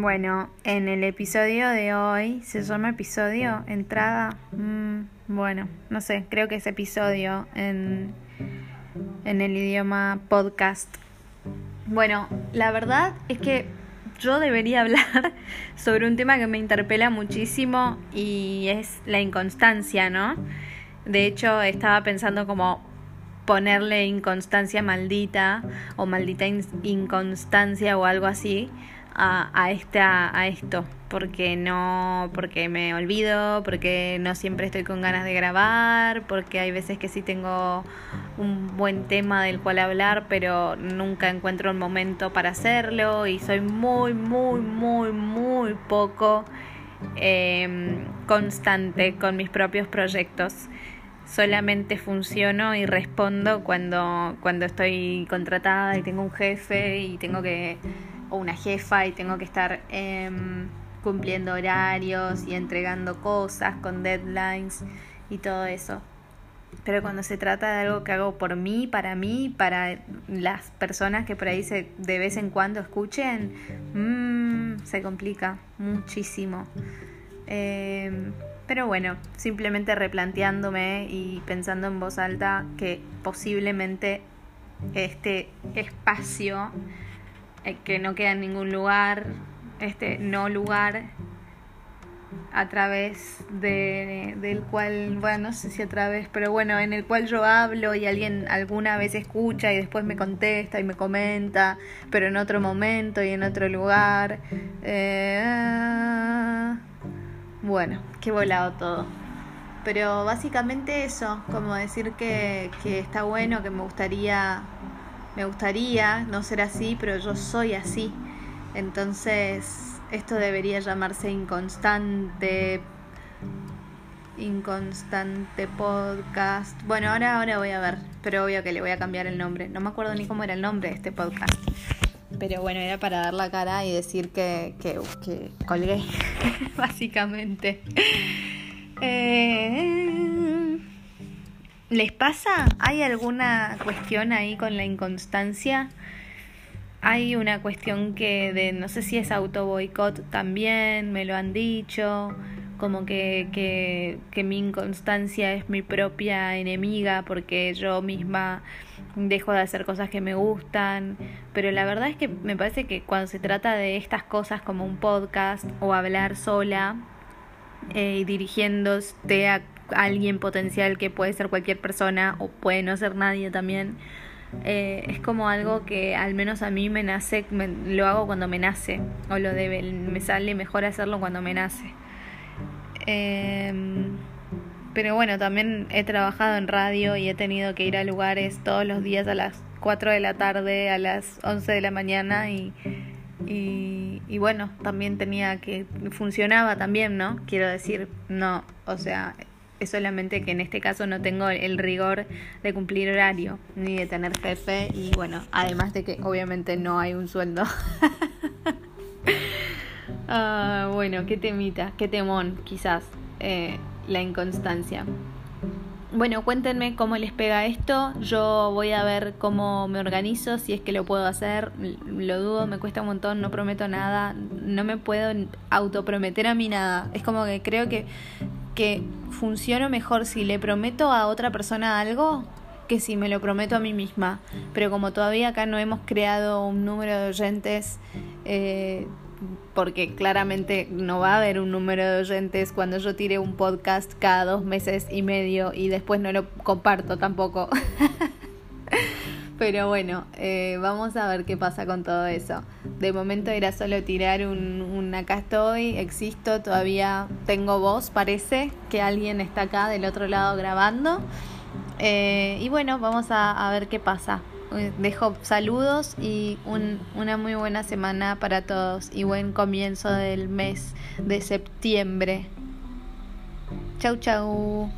Bueno, en el episodio de hoy, ¿se llama episodio? ¿Entrada? Mm, bueno, no sé, creo que es episodio en, en el idioma podcast. Bueno, la verdad es que yo debería hablar sobre un tema que me interpela muchísimo y es la inconstancia, ¿no? De hecho, estaba pensando como ponerle inconstancia maldita o maldita inconstancia o algo así a, a, esta, a esto, porque no, porque me olvido, porque no siempre estoy con ganas de grabar, porque hay veces que sí tengo un buen tema del cual hablar, pero nunca encuentro el momento para hacerlo y soy muy, muy, muy, muy poco eh, constante con mis propios proyectos. Solamente funciono y respondo cuando, cuando estoy contratada y tengo un jefe y tengo que, o una jefa y tengo que estar em, cumpliendo horarios y entregando cosas con deadlines y todo eso. Pero cuando se trata de algo que hago por mí, para mí, para las personas que por ahí se, de vez en cuando escuchen, mmm, se complica muchísimo. Eh, pero bueno, simplemente replanteándome y pensando en voz alta que posiblemente este espacio que no queda en ningún lugar, este no lugar a través de, del cual, bueno, no sé si a través, pero bueno, en el cual yo hablo y alguien alguna vez escucha y después me contesta y me comenta, pero en otro momento y en otro lugar. Eh, bueno, qué volado todo. Pero básicamente eso, como decir que, que está bueno, que me gustaría, me gustaría no ser así, pero yo soy así. Entonces, esto debería llamarse inconstante inconstante podcast. Bueno, ahora ahora voy a ver, pero obvio que le voy a cambiar el nombre. No me acuerdo ni cómo era el nombre de este podcast. Pero bueno, era para dar la cara y decir que, que, que colgué, básicamente. Eh, ¿Les pasa? ¿Hay alguna cuestión ahí con la inconstancia? Hay una cuestión que de, no sé si es auto boicot también, me lo han dicho, como que, que, que mi inconstancia es mi propia enemiga porque yo misma dejo de hacer cosas que me gustan, pero la verdad es que me parece que cuando se trata de estas cosas como un podcast o hablar sola eh, y dirigiéndote a alguien potencial que puede ser cualquier persona o puede no ser nadie también, eh, es como algo que al menos a mí me nace, lo hago cuando me nace o lo debe, me sale mejor hacerlo cuando me nace. Eh, pero bueno, también he trabajado en radio y he tenido que ir a lugares todos los días a las 4 de la tarde, a las 11 de la mañana y, y, y bueno, también tenía que, funcionaba también, ¿no? Quiero decir, no, o sea, es solamente que en este caso no tengo el rigor de cumplir horario ni de tener jefe y bueno, además de que obviamente no hay un sueldo. ah, bueno, qué temita, qué temón quizás. Eh, la inconstancia. Bueno, cuéntenme cómo les pega esto. Yo voy a ver cómo me organizo, si es que lo puedo hacer. Lo dudo, me cuesta un montón, no prometo nada. No me puedo autoprometer a mí nada. Es como que creo que, que funciono mejor si le prometo a otra persona algo que si me lo prometo a mí misma. Pero como todavía acá no hemos creado un número de oyentes eh, porque claramente no va a haber un número de oyentes cuando yo tire un podcast cada dos meses y medio y después no lo comparto tampoco. Pero bueno, eh, vamos a ver qué pasa con todo eso. De momento era solo tirar un, un, acá estoy, existo, todavía tengo voz, parece que alguien está acá del otro lado grabando. Eh, y bueno, vamos a, ver qué pasa. Eh, dejo saludos y un, una muy buena semana para todos y buen comienzo del mes de septiembre. Chau, chau.